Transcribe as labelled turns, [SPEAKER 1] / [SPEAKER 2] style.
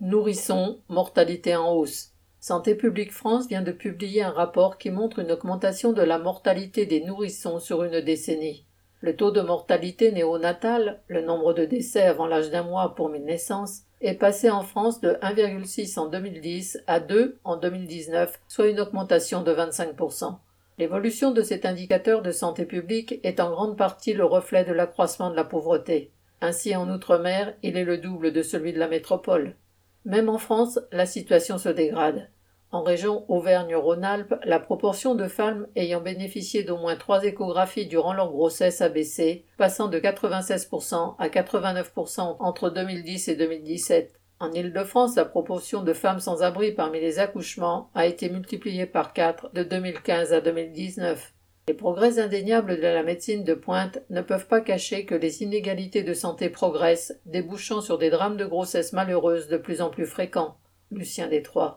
[SPEAKER 1] Nourrissons, mortalité en hausse. Santé publique France vient de publier un rapport qui montre une augmentation de la mortalité des nourrissons sur une décennie. Le taux de mortalité néonatale, le nombre de décès avant l'âge d'un mois pour mille naissances, est passé en France de 1,6 en 2010 à 2 en 2019, soit une augmentation de 25%. L'évolution de cet indicateur de santé publique est en grande partie le reflet de l'accroissement de la pauvreté. Ainsi, en Outre-mer, il est le double de celui de la métropole. Même en France, la situation se dégrade. En région Auvergne-Rhône-Alpes, la proportion de femmes ayant bénéficié d'au moins trois échographies durant leur grossesse a baissé, passant de 96% à 89% entre 2010 et 2017. En Île-de-France, la proportion de femmes sans abri parmi les accouchements a été multipliée par 4 de 2015 à 2019. Les progrès indéniables de la médecine de pointe ne peuvent pas cacher que les inégalités de santé progressent, débouchant sur des drames de grossesse malheureuses de plus en plus fréquents. Lucien Détroit.